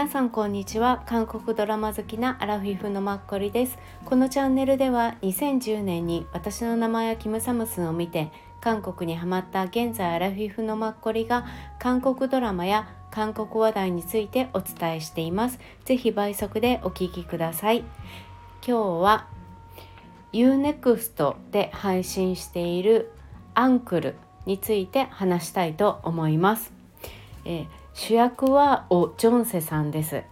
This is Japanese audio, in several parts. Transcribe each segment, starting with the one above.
皆さんこんにちは。韓国ドラマ好きなアラフィフのマッコリです。このチャンネルでは2010年に私の名前はキムサムスンを見て韓国にハマった現在アラフィフのマッコリが韓国ドラマや韓国話題についてお伝えしています。ぜひ倍速でお聞きください。今日は UNEXT で配信しているアンクルについて話したいと思います、えー、主役はオ・ジョンセさんです。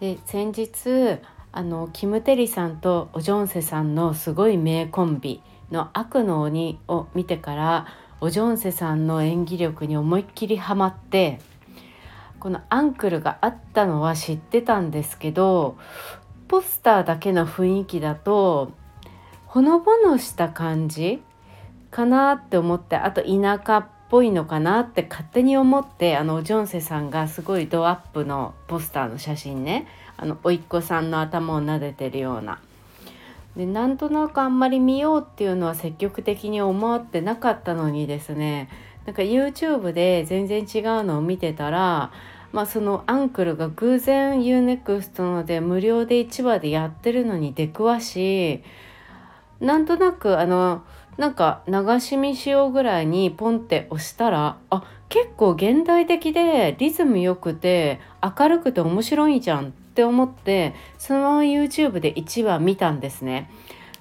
で先日あのキム・テリさんとオ・ジョンセさんのすごい名コンビの「悪の鬼」を見てからオ・ジョンセさんの演技力に思いっきりハマってこのアンクルがあったのは知ってたんですけどポスターだけの雰囲気だとほのぼのした感じかなって思ってあと田舎っぽいのかなって勝手に思ってあのジョンセさんがすごいドアップのポスターの写真ねあの甥っ子さんの頭を撫でてるような。でなんとなくあんまり見ようっていうのは積極的に思ってなかったのにですねなんか YouTube で全然違うのを見てたらまあそのアンクルが偶然 UNEXT ので無料で1話でやってるのに出くわしなんとなくあのなんか流し見しようぐらいにポンって押したらあ結構現代的でリズム良くて明るくて面白いじゃんって思ってそのまま YouTube で1話見たんですね。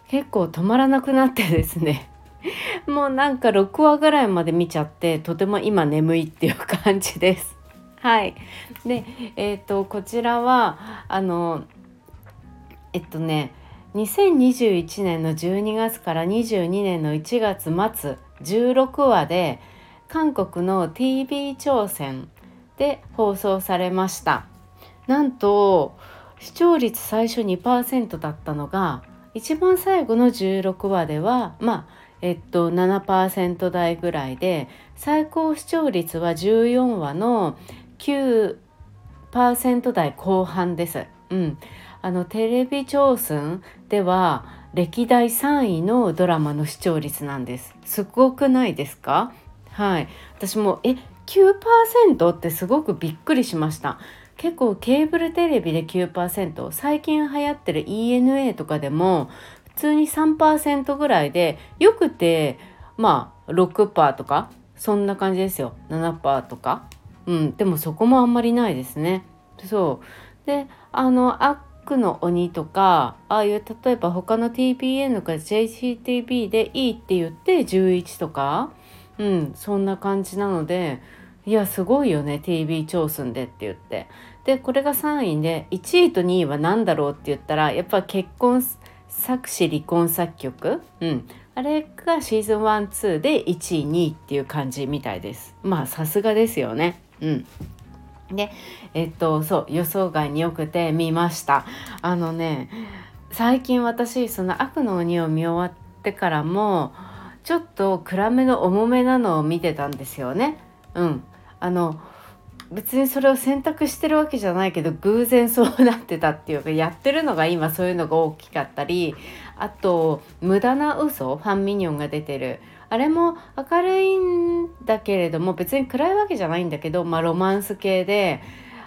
結構止まらなくなってですね。もうなんか6話ぐらいまで見ちゃってとても今眠いっていう感じです。はい。でえっ、ー、とこちらはあのえっとね2021年の12月から22年の1月末16話で韓国の TV 朝鮮で放送されましたなんと視聴率最初2%だったのが一番最後の16話ではまあえっと7%台ぐらいで最高視聴率は14話の9%台後半です。うん、あのテレビ朝鮮では歴代3位のドラマの視聴率なんです。すごくないですか？はい。私もえ9%ってすごくびっくりしました。結構ケーブルテレビで9%最近流行ってる ENA とかでも普通に3%ぐらいでよくてまあ6%とか？そんな感じですよ。7%とか？うん。でもそこもあんまりないですね。そう。であのあクの鬼とかああいう例えば他の TPN とか JCTV でいいって言って11とかうんそんな感じなのでいやすごいよね TV 超すんでって言って。でこれが3位で1位と2位は何だろうって言ったらやっぱ結婚作詞離婚作曲うん。あれがシーズン12で1位2位っていう感じみたいです。まあさすがですよね。うん。でえっとそう予想外によくて見ました。あのね最近私その悪の鬼を見終わってからもちょっと暗めの重めなのを見てたんですよね。うん。あの別にそれを選択してるわけじゃないけど偶然そうなってたっていうかやってるのが今そういうのが大きかったりあと無駄な嘘ファンミニオンが出てるあれも明るいんだけれども別に暗いわけじゃないんだけど、まあ、ロマンス系で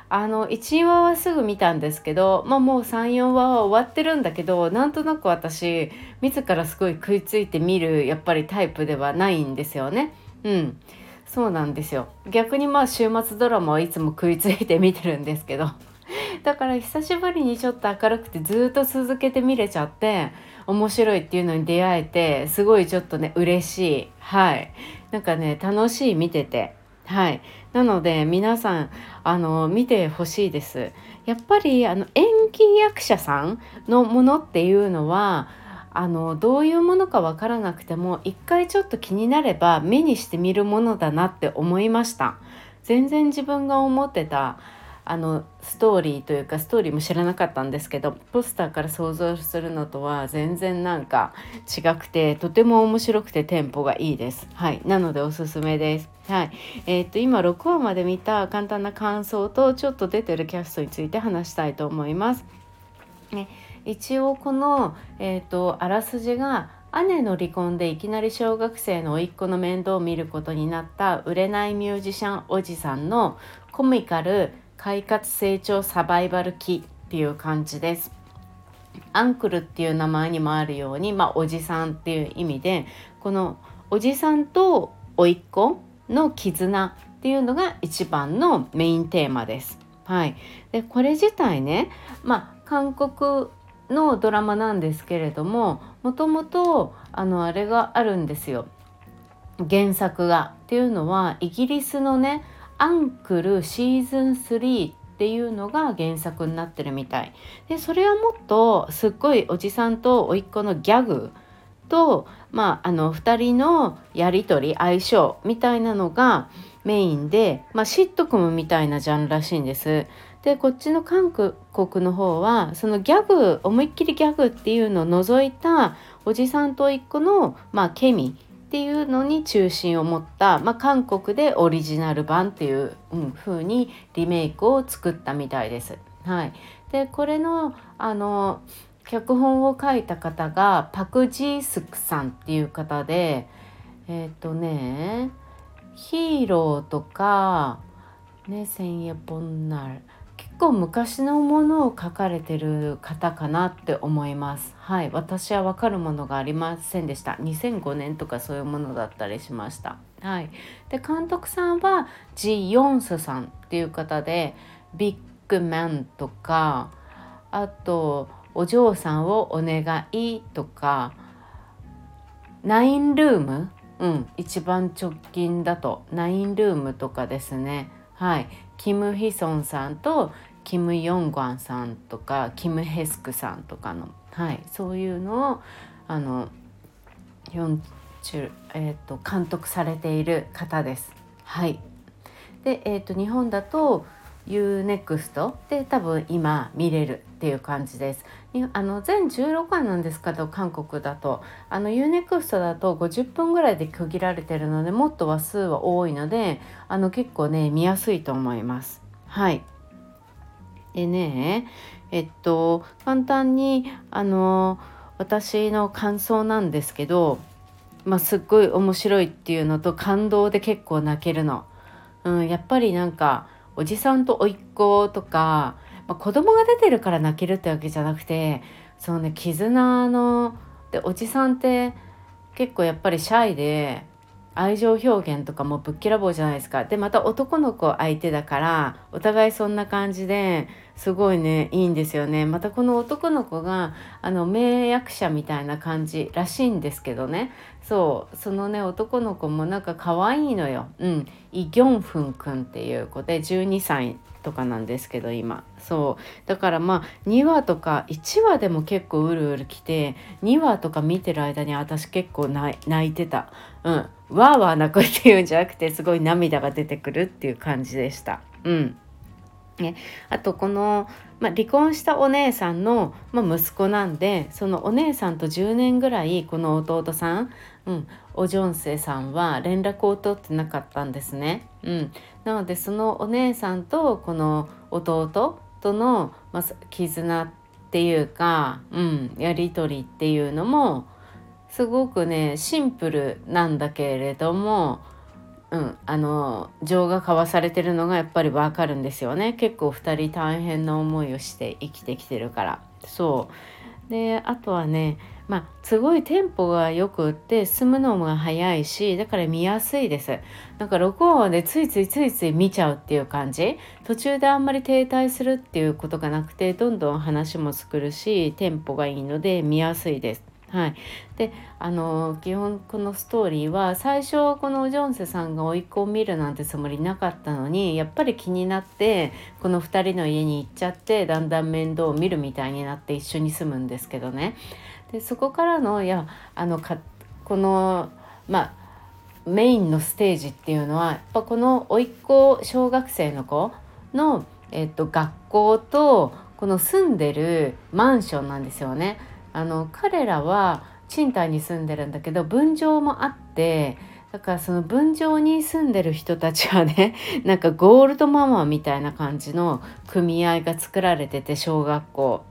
あの1話はすぐ見たんですけど、まあ、もう34話は終わってるんだけどなんとなく私自らすごい食いついて見るやっぱりタイプではないんですよね。うん。そうなんですよ。逆にまあ週末ドラマはいつも食いついて見てるんですけど。だから久しぶりにちょっと明るくてずっと続けて見れちゃって面白いっていうのに出会えてすごいちょっとね嬉しい。はい。なんかね楽しい見てて。はい。なので皆さんあの見てほしいです。やっぱりあの演技役者さんのものっていうのはあのどういうものか分からなくても一回ちょっと気になれば目にしてみるものだなって思いました。全然自分が思ってたあのストーリーというかストーリーも知らなかったんですけどポスターから想像するのとは全然なんか違くてとても面白くてテンポがいいです。はい、なのでおすすめです。はい、えー、っと今6話まで見た簡単な感想とちょっと出てるキャストについて話したいと思います。ね、一応この、えーと、とあらすじが姉の離婚でいきなり小学生の甥っ子の面倒を見ることになった売れないミュージシャンおじさんのコミカル快活成長サバイバル期っていう感じです。アンクルっていう名前にもあるように、まあ、おじさんっていう意味でこのおじさんと甥っ子の絆っていうのが一番のメインテーマです。はい、でこれ自体ね、まあ、韓国のドラマなんですけれどももともとあのあれがあるんですよ原作が。っていうのはイギリスのね「アンクルシーズン3」っていうのが原作になってるみたい。でそれはもっとすっごいおじさんと甥っ子のギャグと、まあ、あの2人のやり取り相性みたいなのがメインで、まあ、シットコムみたいなジャンルらしいんです。でこっちの韓国の方はそのギャグ思いっきりギャグっていうのを除いたおじさんと一個の、まあ、ケミっていうのに中心を持った、まあ、韓国でオリジナル版っていう、うん、風にリメイクを作ったみたいです。はい、でこれのあの脚本を書いた方がパク・ジースクさんっていう方でえっ、ー、とねヒーローとかね千夜ポンナル構昔のものを書かれてる方かなって思います。はい。私は分かるものがありませんでした。2005年とかそういうものだったりしました。はい。で監督さんはジ・ヨンスさんっていう方でビッグマンとかあとお嬢さんをお願いとかナインルーム？うん。一番直近だと。ナインルームとかですね。はい。キム・ヒソンさんとキム・ヨングァンさんとかキム・ヘスクさんとかの、はい、そういうのをあの4、えーと、監督されている方です。はい、で、えーと、日本だと UNEXT で多分今見れるっていう感じです。あの全16話なんですけど韓国だとあの UNEXT だと50分ぐらいで区切られてるのでもっと話数は多いのであの結構ね見やすいと思います。はいでねえっと簡単にあの私の感想なんですけど、まあ、すっごい面白いっていうのと感動で結構泣けるの。うん、やっぱりなんかおじさんと甥っ子とかまあ、子供が出てるから泣けるってわけじゃなくてそうね絆のでおじさんって結構やっぱりシャイで愛情表現とかもぶっきらぼうじゃないですか。でまた男の子相手だからお互いそんな感じですごいねいいんですよね。またこの男の子があの名役者みたいな感じらしいんですけどね。そうそのね男の子もなんか可愛いのよ。うん。イ・ギョンフンくんっていう子で12歳とかなんですけど今。そう。だからまあ2話とか1話でも結構うるうるきて2話とか見てる間に私結構泣いてた。うん。わーわー泣くっていうんじゃなくてすごい涙が出てくるっていう感じでした。うん。ね、あとこの、まあ、離婚したお姉さんの、まあ、息子なんでそのお姉さんと10年ぐらいこの弟さん、うん、おジョンセさんは連絡を取ってなかったんですね。うん、なのでそのお姉さんとこの弟との、まあ、絆っていうか、うん、やり取りっていうのもすごくねシンプルなんだけれどもうん、あの情が交わされてるのがやっぱり分かるんですよね。結構2人大変な思いをして生きてきてるから。そう。であとはねまあすごいテンポがよくって進むのが早いしだから見やすいです。なんか6話でついついついつい見ちゃうっていう感じ。途中であんまり停滞するっていうことがなくてどんどん話も作るしテンポがいいので見やすいです。はい、であの基本このストーリーは最初はこのジョンセさんが甥っ子を見るなんてつもりなかったのにやっぱり気になってこの2人の家に行っちゃってだんだん面倒を見るみたいになって一緒に住むんですけどねでそこからのいやあのかこのまあメインのステージっていうのはやっぱこの甥っ子小学生の子の、えっと、学校とこの住んでるマンションなんですよね。あの彼らは賃貸に住んでるんだけど分譲もあってだからその分譲に住んでる人たちはね なんかゴールドママみたいな感じの組合が作られてて小学校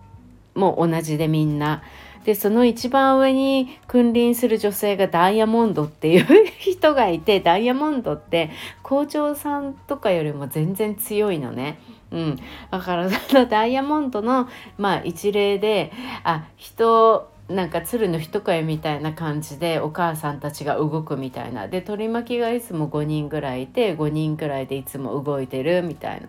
も同じでみんな。でその一番上に君臨する女性がダイヤモンドっていう 人がいてダイヤモンドって校長さんとかよりも全然強いのね。うん、だからその ダイヤモンドの、まあ、一例であ人なんか鶴の一声みたいな感じでお母さんたちが動くみたいな。で取り巻きがいつも5人ぐらいいて5人ぐらいでいつも動いてるみたいな。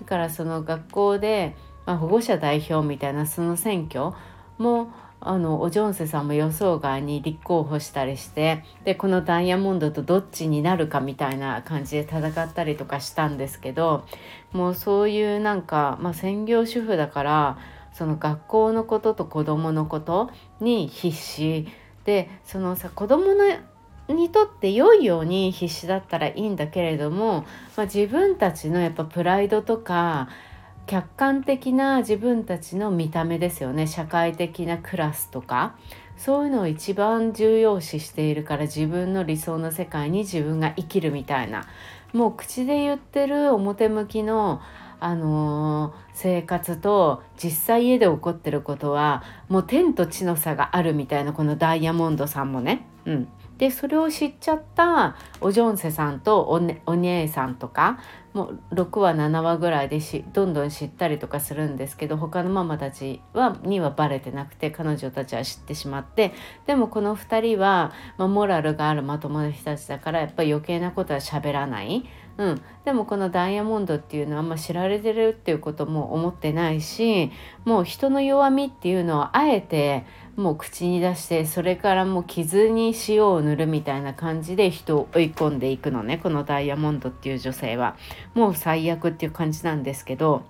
だからその学校で、まあ、保護者代表みたいなその選挙もあのおジョンセさんも予想外に立候補したりしてでこのダイヤモンドとどっちになるかみたいな感じで戦ったりとかしたんですけどもうそういうなんか、まあ、専業主婦だからその学校のことと子どものことに必死。でそのさ子どものにとって良いように必死だったらいいんだけれども、まあ、自分たちのやっぱプライドとか客観的な自分たちの見た目ですよね。社会的なクラスとか。そういうのを一番重要視しているから自分の理想の世界に自分が生きるみたいな。もう口で言ってる表向きのあのー、生活と実際家で起こってることはもう天と地の差があるみたいなこのダイヤモンドさんもね。うん、でそれを知っちゃったおジョンセさんとお,、ね、お姉さんとかもう6話7話ぐらいでしどんどん知ったりとかするんですけど他のママたちはにはバレてなくて彼女たちは知ってしまってでもこの2人は、まあ、モラルがあるまともな人たちだからやっぱり余計なことは喋らない。うん、でもこのダイヤモンドっていうのはあんま知られてるっていうことも思ってないしもう人の弱みっていうのをあえてもう口に出してそれからもう傷に塩を塗るみたいな感じで人を追い込んでいくのね。このダイヤモンドっていう女性は。もう最悪っていう感じなんですけど。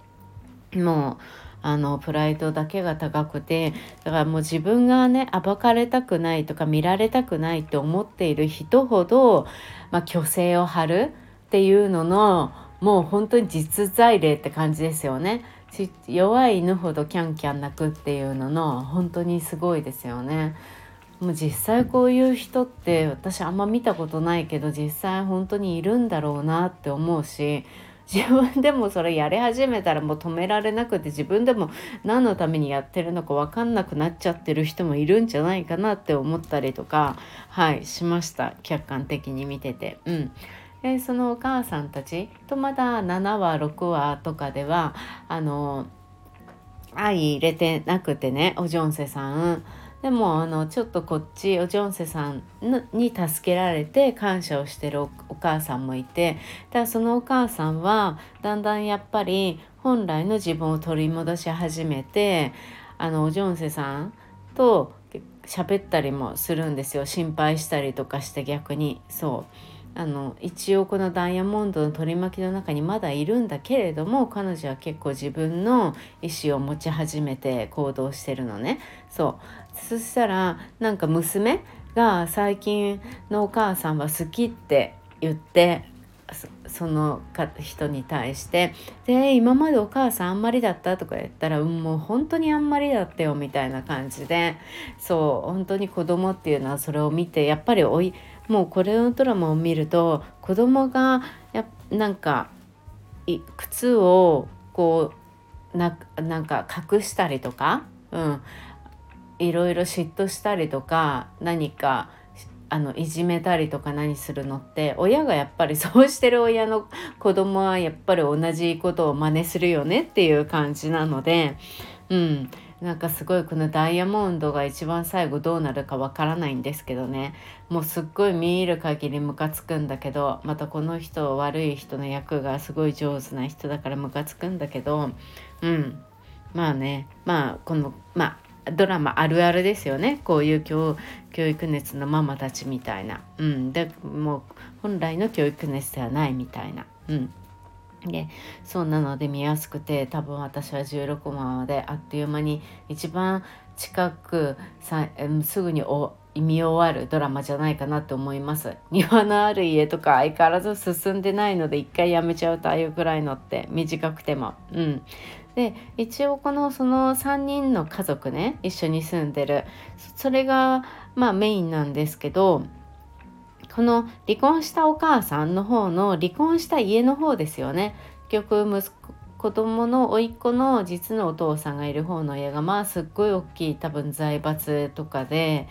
もうあのプライドだけが高くて。だからもう自分がね暴かれたくないとか見られたくないって思っている人ほど、まあ、虚勢を張るっていうののもう本当に実在例って感じですよね。弱い犬ほどキャンキャン泣くっていうのの本当にすごいですよね。もう実際こういう人って私あんま見たことないけど実際本当にいるんだろうなって思うし自分でもそれやり始めたらもう止められなくて自分でも何のためにやってるのか分かんなくなっちゃってる人もいるんじゃないかなって思ったりとかはいしました客観的に見ててうん。でそのお母さんたちとまだ7話6話とかではあの相入れてなくてねおジョンセさん。でもあのちょっとこっちおジョンセさんに助けられて感謝をしてるお母さんもいてだそのお母さんはだんだんやっぱり本来の自分を取り戻し始めてあのおジョンセさんと喋ったりもするんですよ。心配したりとかして逆に。そう。あの一応このダイヤモンドの取り巻きの中にまだいるんだけれども彼女は結構自分の意思を持ち始めて行動してるのね。そう。そしたらなんか娘が最近のお母さんは好きって言ってその人に対して「で今までお母さんあんまりだった?」とか言ったら「もう本当にあんまりだったよ」みたいな感じで。そう。本当に子供っていうのはそれを見てやっぱりおいもうこれのドラマを見ると子供がやなんか靴をこうななんか隠したりとか、うん、いろいろ嫉妬したりとか何かあのいじめたりとか何するのって親がやっぱりそうしてる親の子供はやっぱり同じことを真似するよねっていう感じなので、うん、なんかすごいこのダイヤモンドが一番最後どうなるかわからないんですけどね。もうすっごい見る限りムカつくんだけどまたこの人悪い人の役がすごい上手な人だからムカつくんだけど。うん。まあね。まあこのまあドラマあるあるですよね。こういう教育熱のママたちみたいな、うん、でもう本来の教育熱ではないみたいな、うん、でそうなので見やすくて多分私は16話であっという間に一番近くさすぐに見終わるドラマじゃないかなって思います。庭のある家とか相変わらず進んでないので一回やめちゃうとああいうくらいのって短くても。うん。で一応このその3人の家族ね一緒に住んでる。それがまあメインなんですけどこの離婚したお母さんの方の離婚した家の方ですよね。結局息子子供の甥っ子の実のお父さんがいる方の家がまあすっごい大きい多分財閥とかで。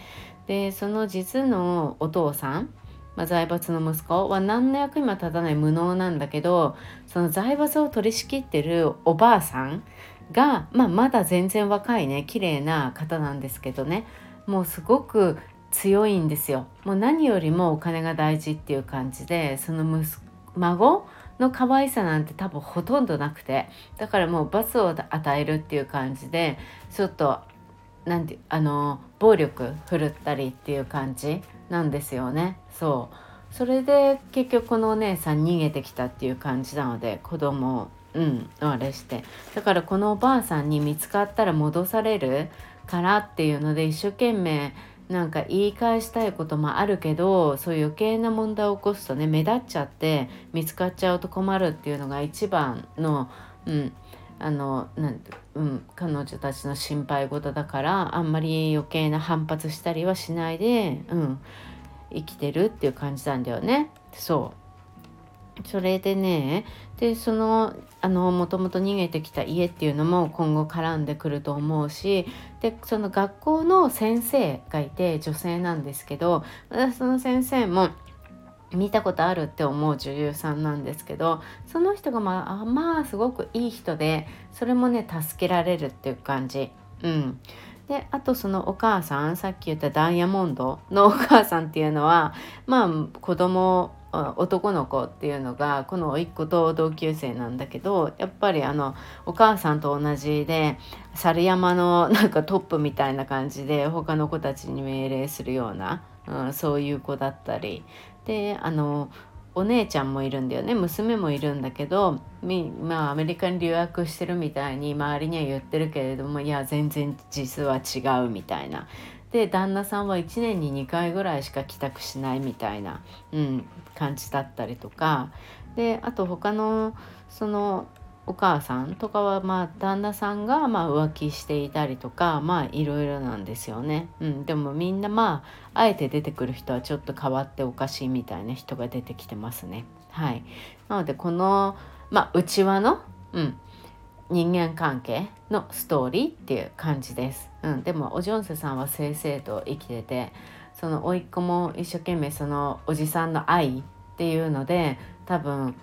でその実のお父さんまあ、財閥の息子は何の役にも立たない無能なんだけどその財閥を取り仕切ってるおばあさんが、まあ、まだ全然若いね綺麗な方なんですけどね。もうすごく強いんですよ。もう何よりもお金が大事っていう感じでその息孫の可愛さなんて多分ほとんどなくてだからもう罰を与えるっていう感じでちょっとなんてあの暴力振るったりっていう感じなんですよね。そう。それで結局このお姉さん逃げてきたっていう感じなので子供をうんあれして。だからこのおばあさんに見つかったら戻されるからっていうので一生懸命なんか言い返したいこともあるけどそういう余計な問題を起こすとね目立っちゃって見つかっちゃうと困るっていうのが一番の、うん、あのなんうん、彼女たちの心配事だからあんまり余計な反発したりはしないで、うん、生きてるっていう感じなんだよね。そうそれでねでそのあのもともと逃げてきた家っていうのも今後絡んでくると思うしでその学校の先生がいて女性なんですけどその先生も見たことあるって思う女優さんなんですけどその人がまあまあすごくいい人でそれもね助けられるっていう感じ。うん、であとそのお母さんさっき言ったダイヤモンドのお母さんっていうのはまあ子供男の子っていうのがこの甥っ子と同級生なんだけどやっぱりあのお母さんと同じで猿山の なんかトップみたいな感じで他の子たちに命令するような、うん、そういう子だったりであのお姉ちゃんもいるんだよね娘もいるんだけどまあアメリカに留学してるみたいに周りには言ってるけれどもいや全然実は違うみたいな。で旦那さんは1年に2回ぐらいしか帰宅しないみたいな、うん、感じだったりとか。であと他のそのお母さんとかはまあ旦那さんがまあ浮気していたりとかまあいろいろなんですよね、うん、でもみんなまああえて出てくる人はちょっと変わっておかしいみたいな人が出てきてますね。はい。なのでこのまあ内輪の、うん、人間関係のストーリーっていう感じです、うん、でもおジョンセさんは正々と生きててその甥っ子も一生懸命そのおじさんの愛っていうので多分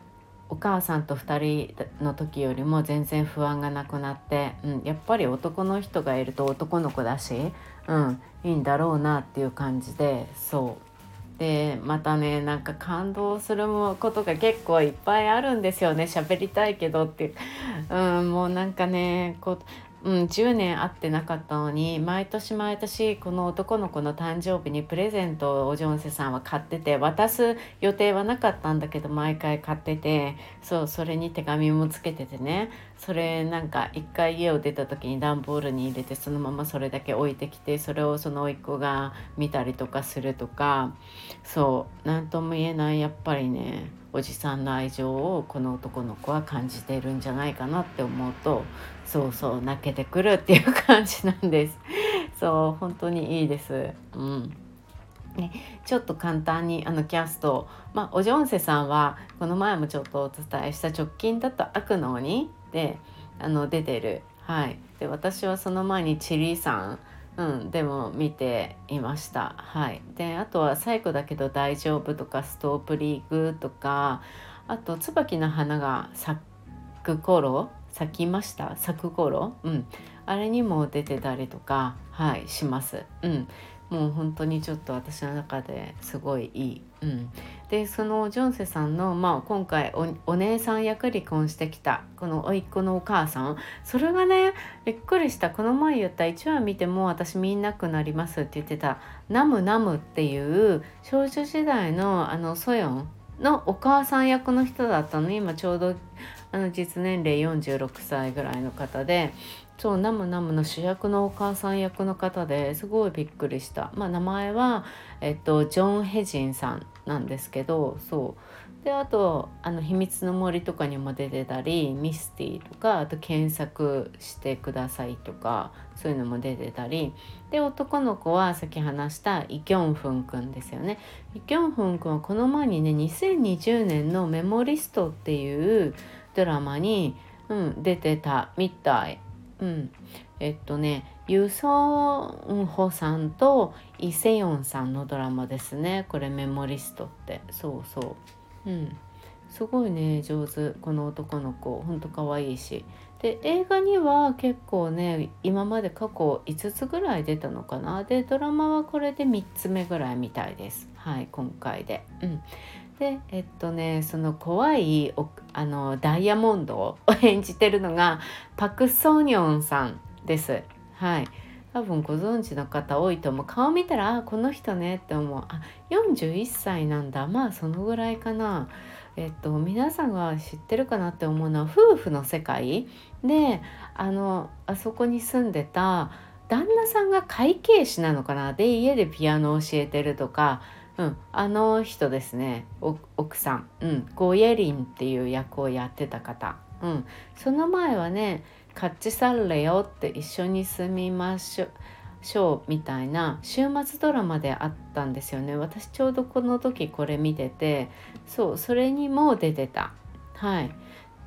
お母さんと2人の時よりも全然不安がなくなって、うん、やっぱり男の人がいると男の子だし、うん、いいんだろうなっていう感じでそう。でまたねなんか感動することが結構いっぱいあるんですよね。喋りたいけどって。いう、うん、もうなんかねこううん、10年会ってなかったのに毎年毎年この男の子の誕生日にプレゼントをおジョンセさんは買ってて渡す予定はなかったんだけど毎回買っててそうそれに手紙もつけててね。それなんか一回家を出た時に段ボールに入れてそのままそれだけ置いてきてそれをその甥っ子が見たりとかするとかそう何とも言えないやっぱりねおじさんの愛情をこの男の子は感じているんじゃないかなって思うとそうそう泣けてくるっていう感じなんです。そう本当にいいです。うん。ね、ちょっと簡単にあのキャスト、まあ、おジョンセさんはこの前もちょっとお伝えした直近だと悪の鬼であの出てる、はい、で私はその前にチリさん。うん、でも見ていました。はい、であとは「最後だけど大丈夫」とか「ストープリーグ」とかあと「椿の花が咲く頃咲きました？咲く頃、うん、あれにも出てたりとか、はい、します。うん、もう本当にちょっと私の中ですごいいい。うん、でそのジョンセさんの、まあ、今回お姉さん役離婚してきたこの甥っ子のお母さん。それがねびっくりした。この前言った1話見ても私見なくなりますって言ってた「ナムナム」っていう少女時代のあのソヨンのお母さん役の人だったの。今ちょうどあの実年齢46歳ぐらいの方でそうナムナムの主役のお母さん役の方ですごいびっくりした、まあ、名前は、えっと、ジョン・ヘジンさんなんですけどそう。であとあの「秘密の森」とかにも出てたり「ミスティ」とかあと「検索してください」とかそういうのも出てたり。で男の子はさっき話したイ・キョンフンくんですよね。イ・キョンフンくんはこの前にね2020年の「メモリスト」っていうドラマに、うん、出てたみたい。うん、えっとねユソンホさんとイ・セヨンさんのドラマですね。これメモリストって。そうそう。うん。すごいね上手。この男の子。ほんと可愛いし。で映画には結構ね今まで過去5つぐらい出たのかな。でドラマはこれで3つ目ぐらいみたいです。はい今回で。うん。でえっとねその怖いあのダイヤモンドを 演じてるのがパク・ソニョンさんです。はい。多分ご存知の方多いと思う。顔見たらあこの人ねって思う。あ41歳なんだ。まあそのぐらいかな。えっと皆さんが知ってるかなって思うのは夫婦の世界。であのあそこに住んでた旦那さんが会計士なのかな。で家でピアノを教えてるとか。うん、あの人ですね。奥さん、うん、ゴイエリンっていう役をやってた方、うん、その前はね「カッチサルレよ」って一緒に住みましょうみたいな週末ドラマであったんですよね。私ちょうどこの時これ見ててそうそれにも出てた。はい。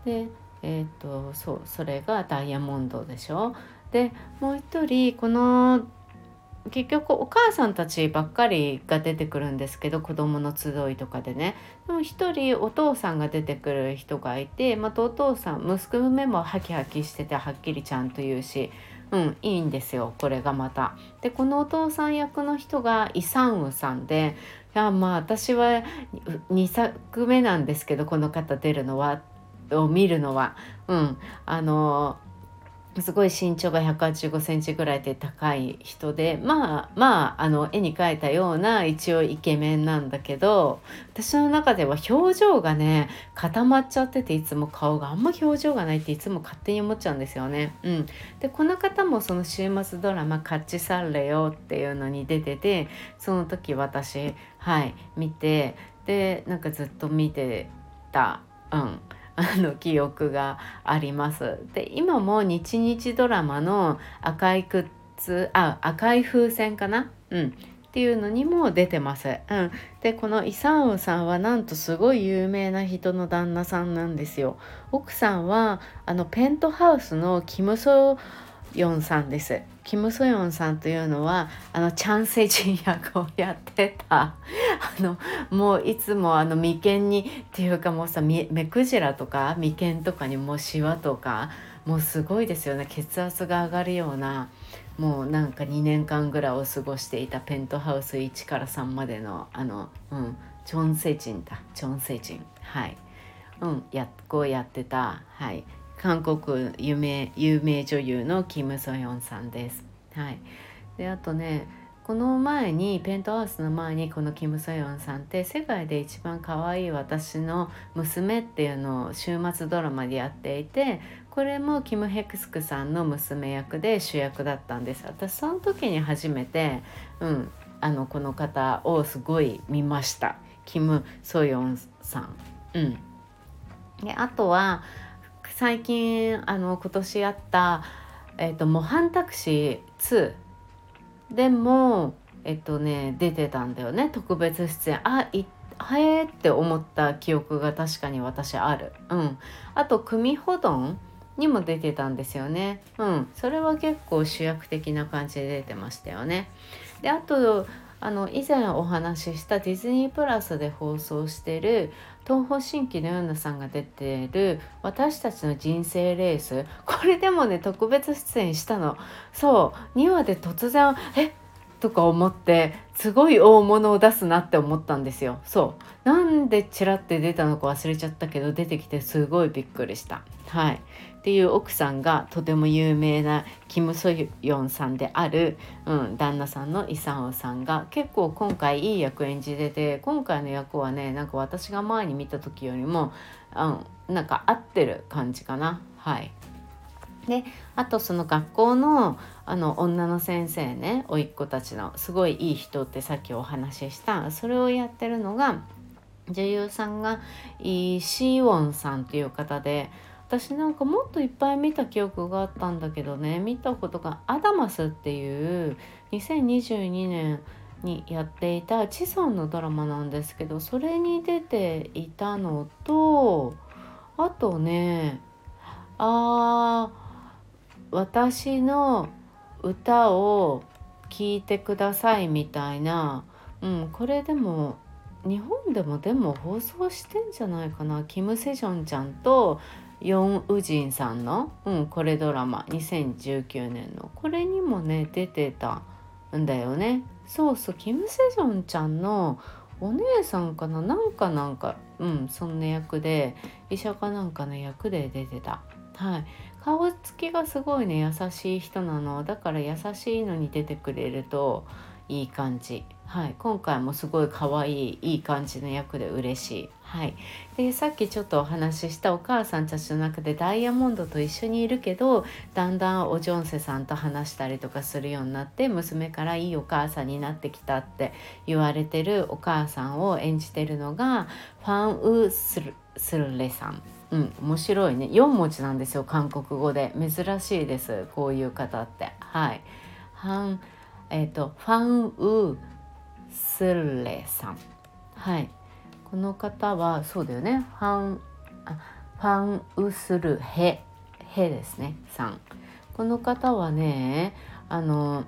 でえっ、とそうそれがダイヤモンドでしょ。でもう一人この結局お母さんたちばっかりが出てくるんですけど子供の集いとかでねでも一人お父さんが出てくる人がいてまたお父さん息子目もハキハキしててはっきりちゃんと言うしうんいいんですよこれがまた。でこのお父さん役の人がイ・サンウさんでいやまあ私は2作目なんですけどこの方出るのはを見るのは。うん、あのすごい身長が185センチぐらいで高い人でまあまああの絵に描いたような一応イケメンなんだけど私の中では表情がね固まっちゃってていつも顔があんま表情がないっていつも勝手に思っちゃうんですよね。うん、でこの方もその週末ドラマ「カッチサンレよ」っていうのに出ててその時私はい見てでなんかずっと見てた。うんあの記憶があります。で今も日日ドラマの赤い靴あ赤い風船かな、うん、っていうのにも出てます。うん、でこのイサンウさんはなんとすごい有名な人の旦那さんなんですよ。奥さんはあのペントハウスのキムソヨンさんです。キム・ソヨンさんというのはあのチャン・セジン役をやってた。あのもういつもあの眉間にっていうかもうさ目くじらとか眉間とかにもうシワとかもうすごいですよね。血圧が上がるようなもうなんか2年間ぐらいを過ごしていたペントハウス1から3までのあの、うん、チョン・セジンだ。チョン・セジン。はい。うん、やこうやってた、はい、韓国有名有名女優のキム・ソヨンさんです。はい、であとねこの前にペントハウスの前にこのキム・ソヨンさんって世界で一番可愛い私の娘っていうのを週末ドラマでやっていてこれもキム・ヘクスクさんの娘役で主役だったんです私その時に初めて、うん、あのこの方をすごい見ましたキム・ソヨンさん。うん、であとは最近あの今年あった、えーと、模範タクシー2でもえっとね出てたんだよね。特別出演。あいはえーって思った記憶が確かに私ある。うん。あと組ほどんにも出てたんですよね。うん。それは結構主役的な感じで出てましたよね。であとあの以前お話ししたディズニープラスで放送してる東方神起のようなさんが出てる「私たちの人生レース」これでもね特別出演したの。そう。2話で突然「え？とか思ってすごい大物を出すなって思ったんですよ。そう。なんでチラって出たのか忘れちゃったけど出てきてすごいびっくりした。はい。っていう奥さんがとても有名なキム・ソヨンさんである、うん、旦那さんのイ・サンウさんが結構今回いい役演じてて今回の役はねなんか私が前に見た時よりも、うん、なんか合ってる感じかなはい。であとその学校のあの女の先生ね甥っ子たちのすごいいい人ってさっきお話ししたそれをやってるのが女優さんがイ・シーウォンさんという方で私なんかもっといっぱい見た記憶があったんだけどね見たことがアダマスっていう2022年にやっていたチソンのドラマなんですけどそれに出ていたのとあとねあ私の歌を聴いてくださいみたいな、うん、これでも日本でもでも放送してんじゃないかな。キム・セジョンちゃんとヨン・ウジンさんの、うん、これドラマ2019年の。これにもね出てたんだよね。そうそうキム・セジョンちゃんのお姉さんかな？なんかなんかうんそんな役で医者かなんかの役で出てた。はい。顔つきがすごいね優しい人なの。だから優しいのに出てくれるといい感じ。はい、今回もすごい可愛いいい感じの役で嬉しい。はい、でさっきちょっとお話ししたお母さんたちの中でダイヤモンドと一緒にいるけどだんだんおジョンセさんと話したりとかするようになって娘からいいお母さんになってきたって言われてるお母さんを演じてるのがファン・ウスルスルレさん。うん、面白いね。4文字なんですよ韓国語で。珍しいですこういう方って。はい。ハンえっ、ー、とファンウスレさん。はい。この方はそうだよね。ファンあファンウスルヘヘですねさん。この方はねあの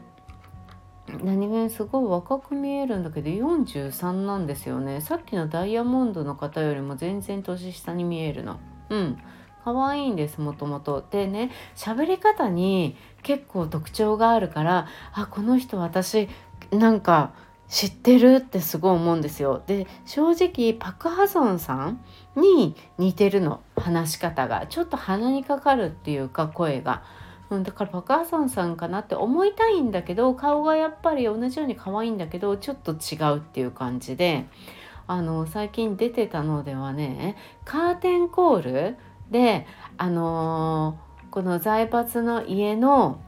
何気にすごい若く見えるんだけど43なんですよね。さっきのダイヤモンドの方よりも全然年下に見えるの。うん。可愛いんですもともと。でね喋り方に結構特徴があるからあこの人私なんか知ってるってすごい思うんですよ。で正直パク・ハソンさんに似てるの話し方がちょっと鼻にかかるっていうか声が。うん、だからパク・ハソンさんかなって思いたいんだけど顔がやっぱり同じように可愛いんだけどちょっと違うっていう感じであの最近出てたのではねカーテンコールであのー、この財閥の家の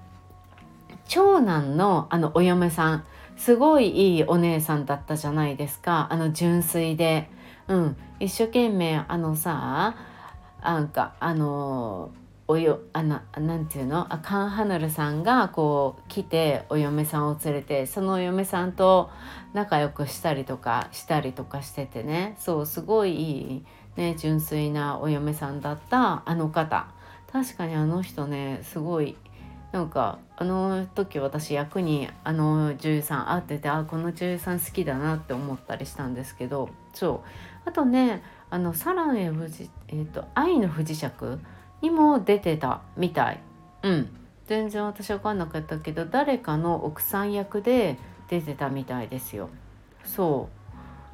長男のあのお嫁さんすごいいいお姉さんだったじゃないですか。あの純粋で、うん、一生懸命あのさなんかあのおよあななんていうの？あカン・ハヌルさんがこう来てお嫁さんを連れてそのお嫁さんと仲良くしたりとかしたりとかしててね。そうすごいいい、ね、純粋なお嫁さんだったあの方。確かにあの人ねすごいなんかあの時私役にあの女優さん会っててあこの女優さん好きだなって思ったりしたんですけどそう。あとねあのサランへ富士、えーと、愛の不時着にも出てたみたい。うん。全然私分かんなかったけど誰かの奥さん役で出てたみたいですよ。そ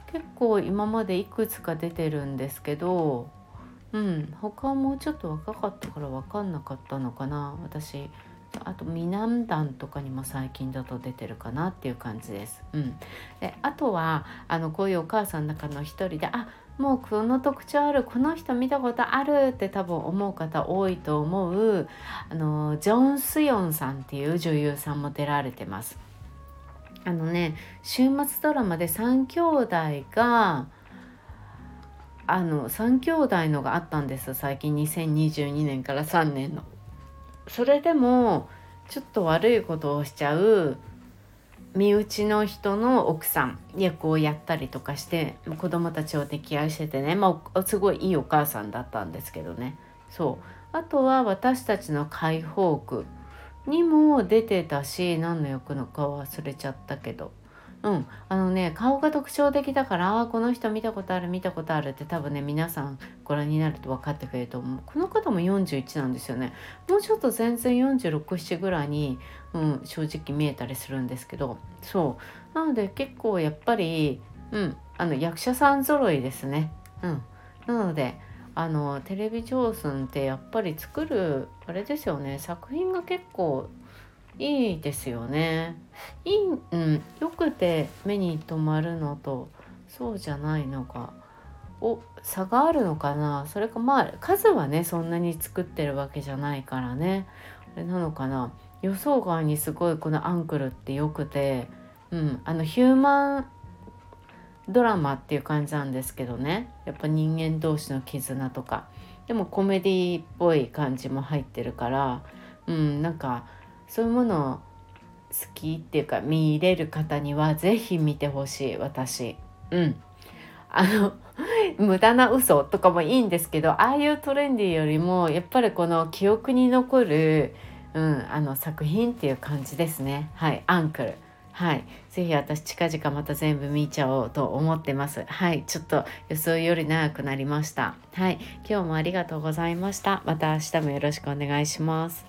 う。結構今までいくつか出てるんですけどうん。他もちょっと若かったから分かんなかったのかな私。あと南段とかにも最近だと出てるかなっていう感じです。うん、であとはあのこういうお母さんの中の一人であもうこの特徴あるこの人見たことあるって多分思う方多いと思うあのジョン・スヨンさんっていう女優さんも出られてます。あのね週末ドラマで3兄弟があの3兄弟のがあったんです最近2022年から3年の。それでもちょっと悪いことをしちゃう身内の人の奥さん役をやったりとかして子供たちを溺愛しててね、まあ、すごいいいお母さんだったんですけどね。そう。あとは私たちの解放区にも出てたし何の役のか忘れちゃったけど。うん、あのね顔が特徴的だからこの人見たことある見たことあるって多分ね皆さんご覧になると分かってくれると思う。この方も41なんですよね。もうちょっと全然467ぐらいに、うん、正直見えたりするんですけど。そう。なので結構やっぱり、うん、あの役者さん揃いですね。うん、なのであのテレビ上寸ってやっぱり作るあれですよね。作品が結構いいですよね。いい、うん、よくて目に留まるのとそうじゃないのがお差があるのかな。それかまあ数はねそんなに作ってるわけじゃないからね。あれなのかな。予想外にすごいこのアンクルってよくて、うん、あのヒューマンドラマっていう感じなんですけどね。やっぱ人間同士の絆とか。でもコメディっぽい感じも入ってるからうんなんかそういうものを好きっていうか見れる方には是非見てほしい私。うんあの 無駄な嘘とかもいいんですけどああいうトレンディよりもやっぱりこの記憶に残るうん、あの作品っていう感じですねはいアンクルはい。ぜひ私近々また全部見ちゃおうと思ってます。はい。ちょっと予想より長くなりました。はい。今日もありがとうございました。また明日もよろしくお願いします。